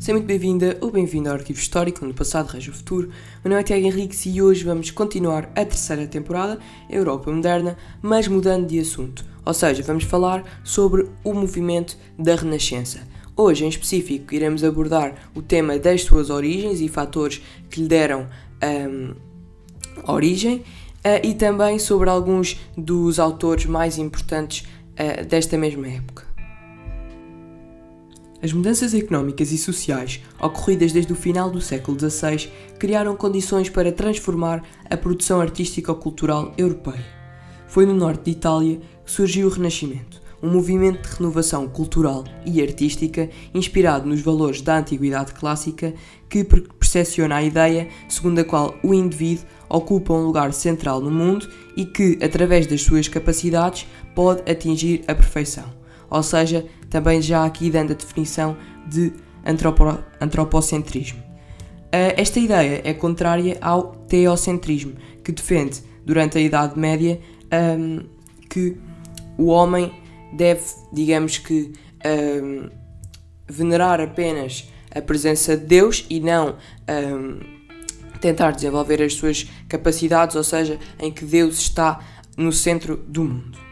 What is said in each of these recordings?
Seja muito bem-vinda ou bem-vindo ao Arquivo Histórico, onde o passado rege o futuro. Meu nome é Tiago Henriques e hoje vamos continuar a terceira temporada, Europa Moderna, mas mudando de assunto. Ou seja, vamos falar sobre o movimento da Renascença. Hoje, em específico, iremos abordar o tema das suas origens e fatores que lhe deram um, origem uh, e também sobre alguns dos autores mais importantes uh, desta mesma época. As mudanças económicas e sociais ocorridas desde o final do século XVI criaram condições para transformar a produção artística-cultural europeia. Foi no norte de Itália que surgiu o Renascimento, um movimento de renovação cultural e artística inspirado nos valores da antiguidade clássica que percepciona a ideia segundo a qual o indivíduo ocupa um lugar central no mundo e que, através das suas capacidades, pode atingir a perfeição ou seja, também já aqui dando a definição de antropo antropocentrismo. Uh, esta ideia é contrária ao teocentrismo, que defende, durante a Idade Média, um, que o homem deve, digamos que, um, venerar apenas a presença de Deus e não um, tentar desenvolver as suas capacidades, ou seja, em que Deus está no centro do mundo.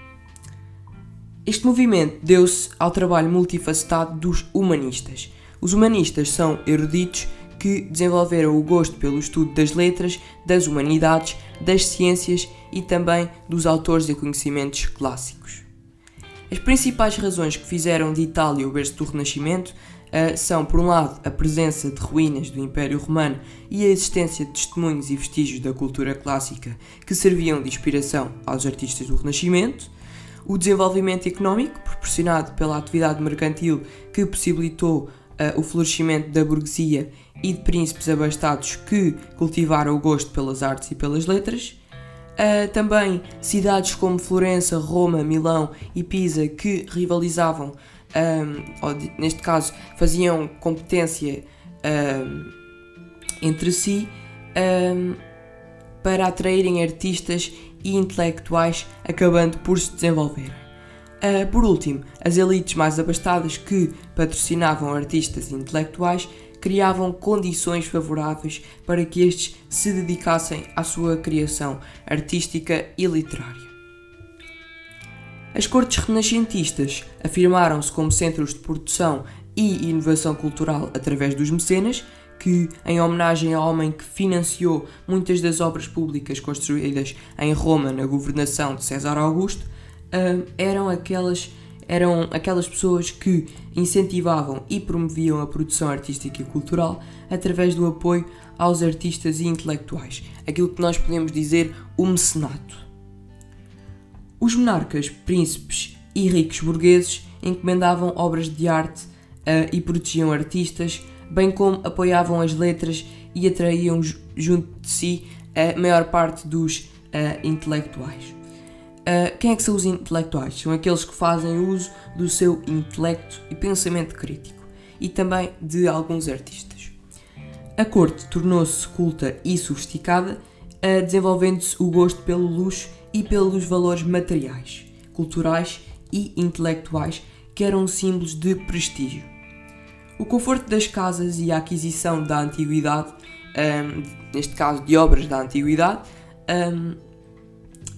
Este movimento deu-se ao trabalho multifacetado dos humanistas. Os humanistas são eruditos que desenvolveram o gosto pelo estudo das letras, das humanidades, das ciências e também dos autores e conhecimentos clássicos. As principais razões que fizeram de Itália o berço do Renascimento uh, são, por um lado, a presença de ruínas do Império Romano e a existência de testemunhos e vestígios da cultura clássica que serviam de inspiração aos artistas do Renascimento, o desenvolvimento económico, proporcionado pela atividade mercantil que possibilitou uh, o florescimento da burguesia e de príncipes abastados que cultivaram o gosto pelas artes e pelas letras. Uh, também cidades como Florença, Roma, Milão e Pisa que rivalizavam, um, ou neste caso faziam competência um, entre si um, para atraírem artistas e intelectuais, acabando por se desenvolver. Uh, por último, as elites mais abastadas que patrocinavam artistas intelectuais criavam condições favoráveis para que estes se dedicassem à sua criação artística e literária. As cortes renascentistas afirmaram-se como centros de produção e inovação cultural através dos mecenas, que, em homenagem ao homem que financiou muitas das obras públicas construídas em Roma na governação de César Augusto, uh, eram aquelas eram aquelas pessoas que incentivavam e promoviam a produção artística e cultural através do apoio aos artistas e intelectuais, aquilo que nós podemos dizer o mecenato. Os monarcas, príncipes e ricos burgueses encomendavam obras de arte uh, e protegiam artistas, bem como apoiavam as letras e atraíam junto de si a maior parte dos uh, intelectuais. Uh, quem é que são os intelectuais? São aqueles que fazem uso do seu intelecto e pensamento crítico e também de alguns artistas. A corte tornou-se culta e sofisticada, uh, desenvolvendo-se o gosto pelo luxo e pelos valores materiais, culturais e intelectuais que eram símbolos de prestígio. O conforto das casas e a aquisição da antiguidade, um, neste caso de obras da antiguidade, um,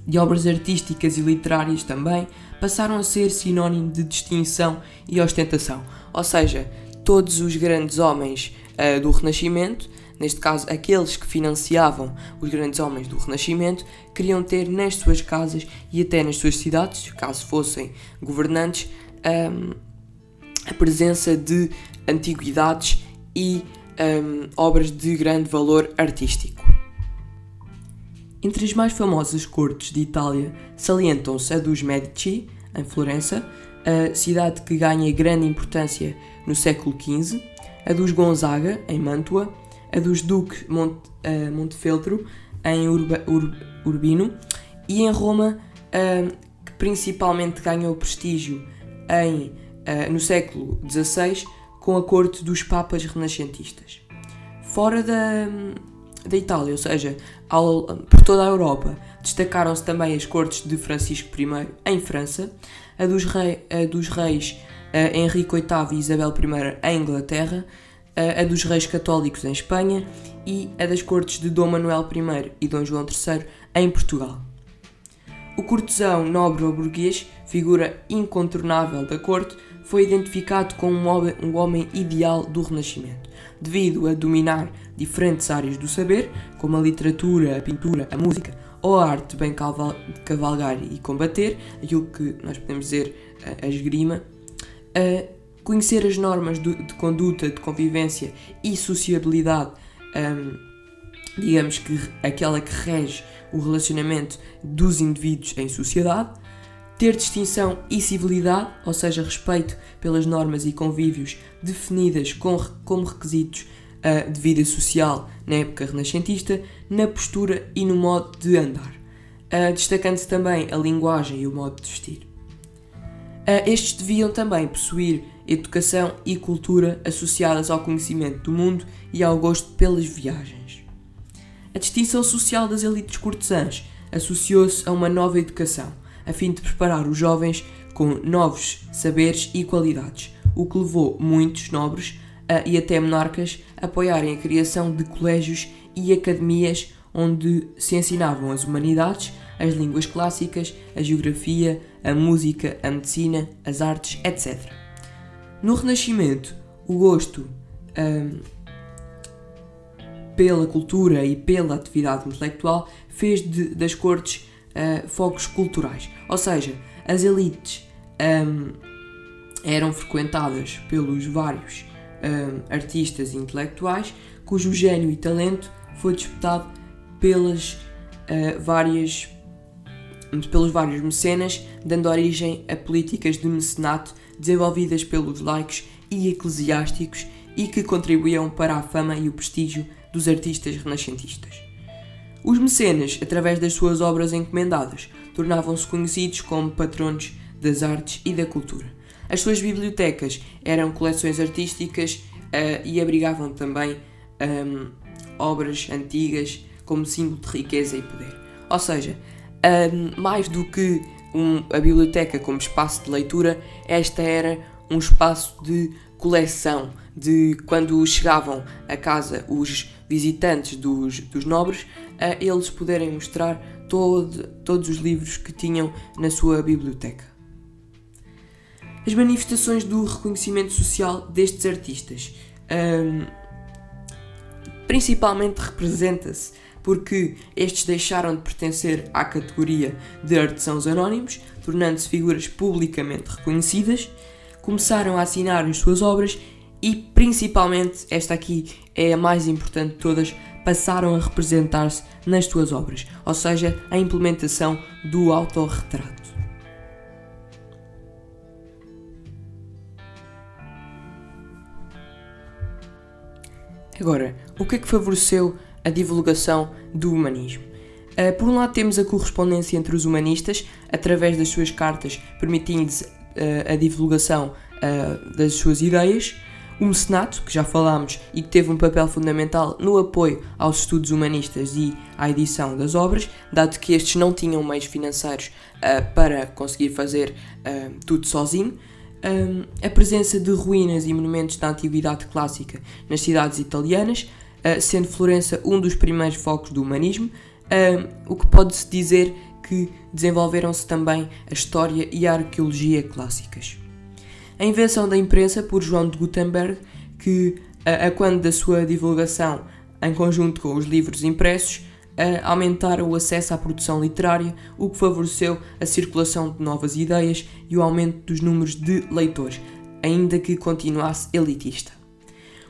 de obras artísticas e literárias também, passaram a ser sinónimo de distinção e ostentação. Ou seja, todos os grandes homens uh, do Renascimento, neste caso aqueles que financiavam os grandes homens do Renascimento, queriam ter nas suas casas e até nas suas cidades, caso fossem governantes, um, a presença de antiguidades e um, obras de grande valor artístico. Entre as mais famosas cortes de Itália salientam-se a dos Medici, em Florença, a cidade que ganha grande importância no século XV, a dos Gonzaga, em Mantua, a dos Duque Mont, uh, Montefeltro, em Urba, Ur, Urbino, e em Roma, uh, que principalmente ganhou prestígio em, uh, no século XVI com a corte dos papas renascentistas. Fora da, da Itália, ou seja, ao, por toda a Europa, destacaram-se também as cortes de Francisco I em França, a dos, rei, a dos reis a Henrique VIII e Isabel I em Inglaterra, a dos reis católicos em Espanha e a das cortes de Dom Manuel I e Dom João III em Portugal. O cortesão nobre ou burguês, figura incontornável da corte, foi identificado como um homem ideal do Renascimento, devido a dominar diferentes áreas do saber, como a literatura, a pintura, a música ou a arte de bem cavalgar e combater, aquilo que nós podemos dizer a esgrima, a conhecer as normas de, conduta, de convivência e sociabilidade, um, digamos que aquela que rege o relacionamento dos indivíduos em sociedade, ter distinção e civilidade, ou seja, respeito pelas normas e convívios definidas com, como requisitos uh, de vida social na época renascentista, na postura e no modo de andar, uh, destacando-se também a linguagem e o modo de vestir. Uh, estes deviam também possuir educação e cultura associadas ao conhecimento do mundo e ao gosto pelas viagens. A distinção social das elites cortesãs associou-se a uma nova educação, a fim de preparar os jovens com novos saberes e qualidades, o que levou muitos nobres uh, e até monarcas a apoiarem a criação de colégios e academias onde se ensinavam as humanidades, as línguas clássicas, a geografia, a música, a medicina, as artes, etc. No Renascimento, o gosto um, pela cultura e pela atividade intelectual fez de, das cortes uh, focos culturais. Ou seja, as elites um, eram frequentadas pelos vários um, artistas e intelectuais cujo gênio e talento foi disputado pelas uh, várias pelos vários mecenas, dando origem a políticas de mecenato desenvolvidas pelos laicos e eclesiásticos e que contribuíam para a fama e o prestígio dos artistas renascentistas. Os mecenas, através das suas obras encomendadas, tornavam-se conhecidos como patronos das artes e da cultura. As suas bibliotecas eram coleções artísticas uh, e abrigavam também um, obras antigas como símbolo de riqueza e poder. Ou seja, um, mais do que um, a biblioteca como espaço de leitura, esta era um espaço de coleção, de quando chegavam a casa os visitantes dos, dos nobres, a eles poderem mostrar todo, todos os livros que tinham na sua biblioteca. As manifestações do reconhecimento social destes artistas um, principalmente representa-se porque estes deixaram de pertencer à categoria de artesãos anónimos, tornando-se figuras publicamente reconhecidas, começaram a assinar as suas obras e, principalmente, esta aqui é a mais importante de todas, passaram a representar-se nas suas obras, ou seja, a implementação do autorretrato. Agora, o que é que favoreceu a divulgação do humanismo? Uh, por um lado, temos a correspondência entre os humanistas, através das suas cartas, permitindo-lhes uh, a divulgação uh, das suas ideias. O mecenato, que já falámos e que teve um papel fundamental no apoio aos estudos humanistas e à edição das obras, dado que estes não tinham meios financeiros para conseguir fazer tudo sozinho um, a presença de ruínas e monumentos da antiguidade clássica nas cidades italianas, uh, sendo Florença um dos primeiros focos do humanismo, o que pode-se dizer que desenvolveram-se também a história e a arqueologia clássicas. A invenção da imprensa por João de Gutenberg, que, a, a quando da sua divulgação em conjunto com os livros impressos, a aumentar o acesso à produção literária, o que favoreceu a circulação de novas ideias e o aumento dos números de leitores, ainda que continuasse elitista.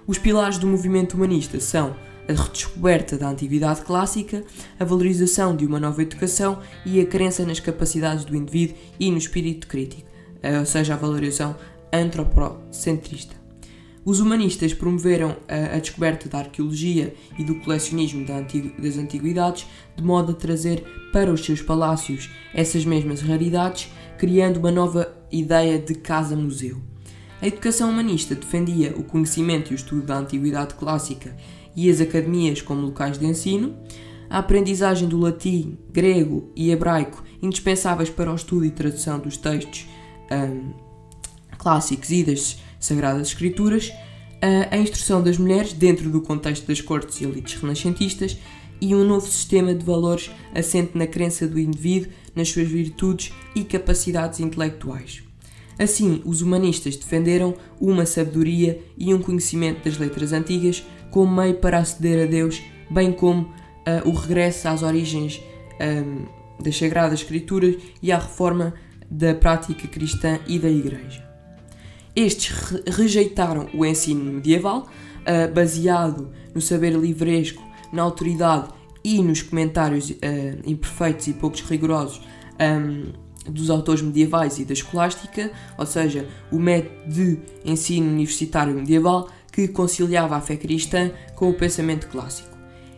Os pilares do movimento humanista são a redescoberta da antiguidade clássica, a valorização de uma nova educação e a crença nas capacidades do indivíduo e no espírito crítico, ou seja, a valorização antropocentrista. Os humanistas promoveram a, a, descoberta da arqueologia e do colecionismo da das antiguidades, de modo a trazer para os seus palácios essas mesmas raridades, criando uma nova ideia de casa-museu. A educação humanista defendia o conhecimento e o estudo da antiguidade clássica e as academias como locais de ensino, a aprendizagem do latim, grego e hebraico, indispensáveis para o estudo e tradução dos textos um, clássicos e das Sagradas Escrituras, a instrução das mulheres dentro do contexto das cortes e elites renascentistas e um novo sistema de valores assente na crença do indivíduo, nas suas virtudes e capacidades intelectuais. Assim, os humanistas defenderam uma sabedoria e um conhecimento das letras antigas como meio para aceder a Deus, bem como uh, o regresso às origens um, das Sagradas Escrituras e à reforma da prática cristã e da Igreja. Estes re rejeitaram o ensino medieval, uh, baseado no saber livresco, na autoridade e nos comentários uh, imperfeitos e poucos rigorosos um, dos autores medievais e da escolástica, ou seja, o método de ensino universitário medieval que conciliava a fé cristã com o pensamento clássico.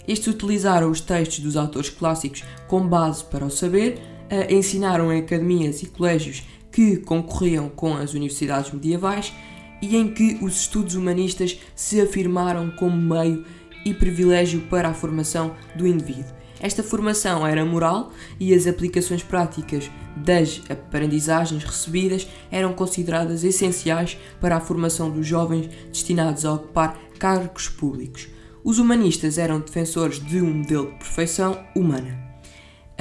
Estes utilizaram os textos dos autores clássicos como base para o saber, uh, ensinaram em academias e colégios que concorriam com as universidades medievais e em que os estudos humanistas se afirmaram como meio e privilégio para a formação do indivíduo. Esta formação era moral e as aplicações práticas das aprendizagens recebidas eram consideradas essenciais para a formação dos jovens destinados a ocupar cargos públicos. Os humanistas eram defensores de um modelo de perfeição humana.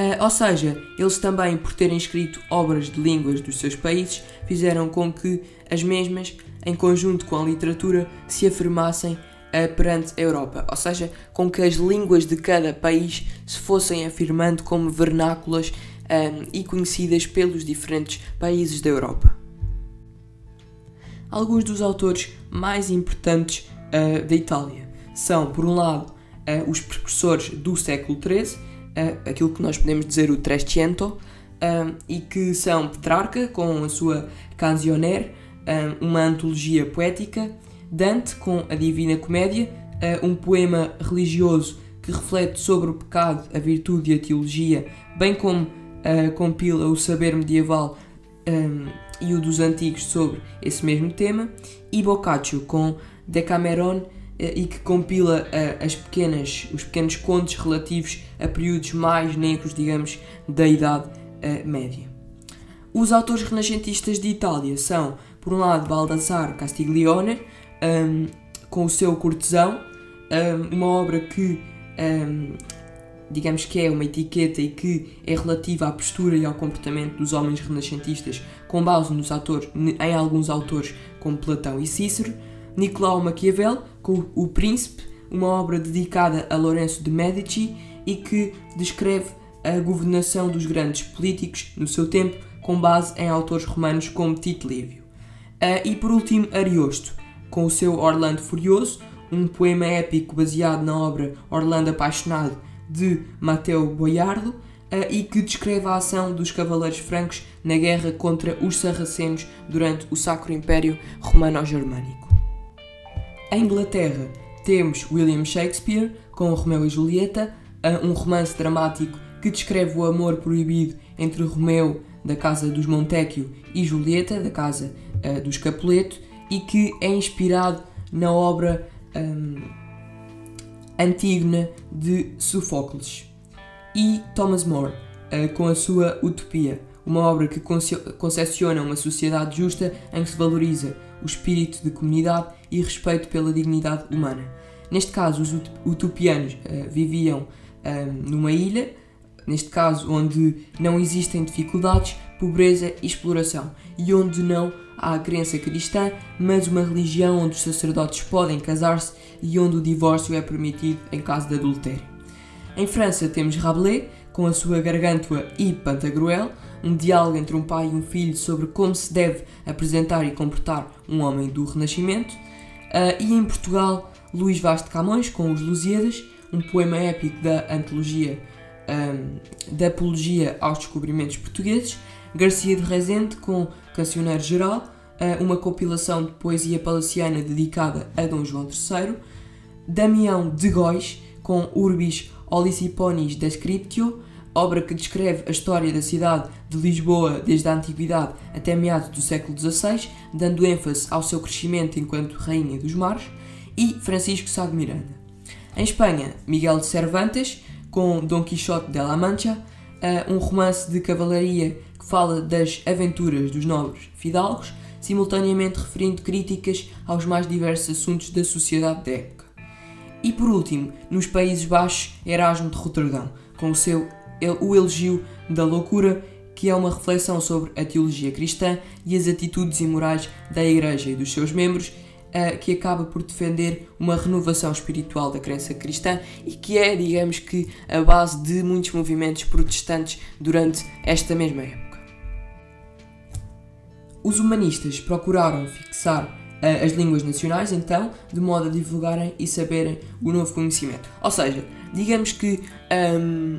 Uh, ou seja, eles também, por terem escrito obras de línguas dos seus países, fizeram com que as mesmas, em conjunto com a literatura, se afirmassem uh, perante a Europa. Ou seja, com que as línguas de cada país se fossem afirmando como vernáculas um, e conhecidas pelos diferentes países da Europa. Alguns dos autores mais importantes uh, da Itália são, por um lado, os precursores do século XIII uh, aquilo que nós podemos dizer o Trecento, uh, e que são Petrarca, com a sua Canzioner, uh, uma antologia poética, Dante, com a Divina Comédia, um poema religioso que reflete sobre o pecado, a virtude e a teologia, bem como compila o saber medieval um, e o dos antigos sobre esse mesmo tema, e Boccaccio, com Decameron, e que compila uh, as pequenas, os pequenos contos relativos a períodos mais negros, digamos, da Idade uh, Média. Os autores renascentistas de Itália são, por um lado, Baldassare Castiglione, um, com o seu Cortesão, um, uma obra que, um, digamos que é uma etiqueta e que é relativa à postura e ao comportamento dos homens renascentistas, com base nos autores, em alguns autores como Platão e Cícero. Nicolau Maquiavel, com O Príncipe, uma obra dedicada a Lourenço de Medici e que descreve a governação dos grandes políticos no seu tempo, com base em autores romanos como Tito Livio. Uh, e por último, Ariosto, com o seu Orlando Furioso, um poema épico baseado na obra Orlando Apaixonado de Mateo Boiardo uh, e que descreve a ação dos cavaleiros francos na guerra contra os sarracenos durante o Sacro Império Romano-Germânico. Em Inglaterra temos William Shakespeare com Romeu e Julieta, um romance dramático que descreve o amor proibido entre Romeu da casa dos Montecchio e Julieta da casa uh, dos Capuleto e que é inspirado na obra um, Antígona de Sófocles. E Thomas More uh, com a sua Utopia, uma obra que concepciona uma sociedade justa em que se valoriza o espírito de comunidade e respeito pela dignidade humana. Neste caso, os utopianos uh, viviam uh, numa ilha, neste caso onde não existem dificuldades, pobreza e exploração, e onde não há a crença cristã, mas uma religião onde os sacerdotes podem casar-se e onde o divórcio é permitido em caso de adultério. Em França temos Rabelais, com a sua Gargantua e Pantagruel, um diálogo entre um pai e um filho sobre como se deve apresentar e comportar um homem do Renascimento. Uh, e em Portugal, Luís Vaz de Camões com Os Lusíadas, um poema épico da antologia um, da apologia aos descobrimentos portugueses. Garcia de Rezende com Cancioneiro Geral, uh, uma compilação de poesia palaciana dedicada a Dom João III. Damião de Góis com Urbis Oliciponis Descriptio, obra que descreve a história da cidade de Lisboa desde a antiguidade até meados do século XVI, dando ênfase ao seu crescimento enquanto rainha dos mares, e Francisco Sá de Miranda. Em Espanha, Miguel de Cervantes, com Dom Quixote de la Mancha, um romance de cavalaria que fala das aventuras dos nobres fidalgos, simultaneamente referindo críticas aos mais diversos assuntos da sociedade da época. E por último, nos Países Baixos, Erasmo de Roterdão, com o seu O Elogio da Loucura, que é uma reflexão sobre a teologia cristã e as atitudes imorais da Igreja e dos seus membros, uh, que acaba por defender uma renovação espiritual da crença cristã e que é, digamos que, a base de muitos movimentos protestantes durante esta mesma época. Os humanistas procuraram fixar uh, as línguas nacionais, então, de modo a divulgarem e saberem o novo conhecimento. Ou seja, digamos que um,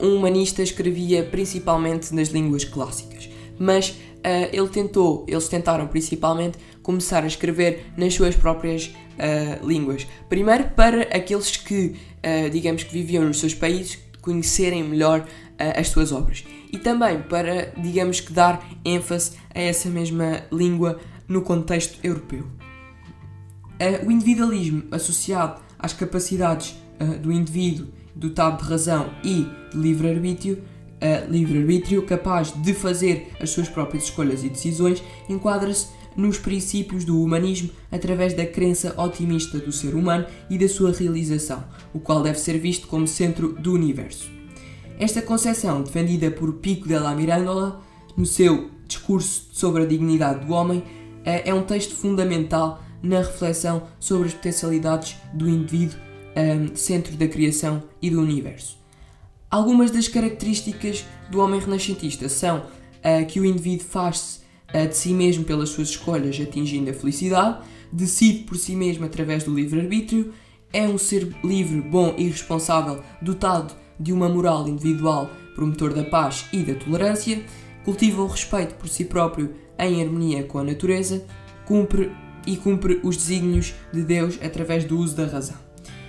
um humanista escrevia principalmente nas línguas clássicas, mas uh, ele tentou, eles tentaram principalmente começar a escrever nas suas próprias uh, línguas. Primeiro para aqueles que, uh, digamos que viviam nos seus países, conhecerem melhor as suas obras. E também para, digamos que, dar ênfase a essa mesma língua no contexto europeu. o individualismo associado às capacidades do indivíduo dotado de razão e livre-arbítrio, uh, livre-arbítrio capaz de fazer as suas próprias escolhas e decisões, enquadra-se nos princípios do humanismo através da crença otimista do ser humano e da sua realização, o qual deve ser visto como centro do universo. Esta concepção, defendida por Pico della Mirandola no seu discurso sobre a dignidade do homem, é um texto fundamental na reflexão sobre as potencialidades do indivíduo um, centro da criação e do universo. Algumas das características do homem renascentista são uh, que o indivíduo faz-se uh, de si mesmo pelas suas escolhas, atingindo a felicidade, decide por si mesmo através do livre-arbítrio, é um ser livre, bom e responsável, dotado de uma moral individual, promotor da paz e da tolerância, cultiva o respeito por si próprio em harmonia com a natureza, cumpre e cumpre os desígnios de Deus através do uso da razão.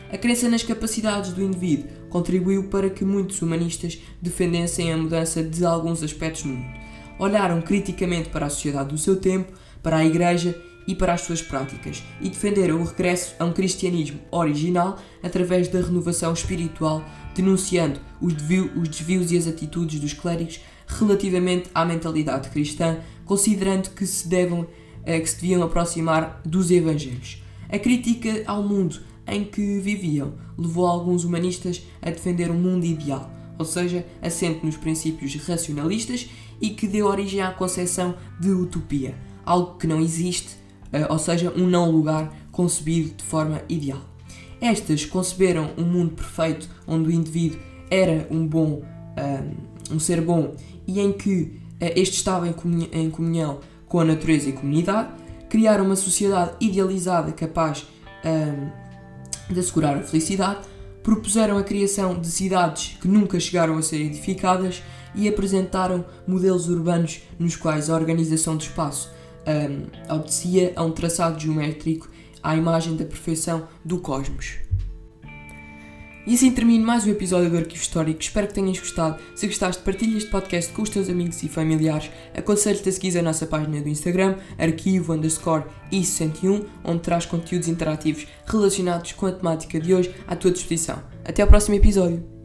A crença nas capacidades do indivíduo contribuiu para que muitos humanistas defendessem a mudança de alguns aspectos no mundo. Olharam criticamente para a sociedade do seu tempo, para a Igreja e para as suas práticas e defenderam o regresso a um cristianismo original através da renovação espiritual, denunciando os, desvios e as atitudes dos clérigos relativamente à mentalidade cristã, considerando que se, eh, que se deviam aproximar dos evangelhos. A crítica ao mundo em que viviam levou alguns humanistas a defender um mundo ideal, ou seja, assente nos princípios racionalistas e que deu origem à concepção de utopia, algo que não existe, eh, ou seja, um não lugar concebido de forma ideal. Estas conceberam um mundo perfeito onde o indivíduo era um bom, eh, um ser bom e em que eh, este estava em comunhão com a natureza e comunidade, criaram uma sociedade idealizada capaz de assegurar a felicidade, propuseram a criação de cidades que nunca chegaram a ser edificadas e apresentaram modelos urbanos nos quais a organização do espaço um, obedecia a um traçado geométrico à imagem da perfeição do cosmos. E assim termino mais um episódio do Arquivo Histórico. Espero que tenhas gostado. Se gostaste, partilha este podcast com os teus amigos e familiares. Aconselho-te a seguir a nossa página do Instagram, arquivo underscore i61, onde traz conteúdos interativos relacionados com a temática de hoje à tua disposição. Até ao próximo episódio.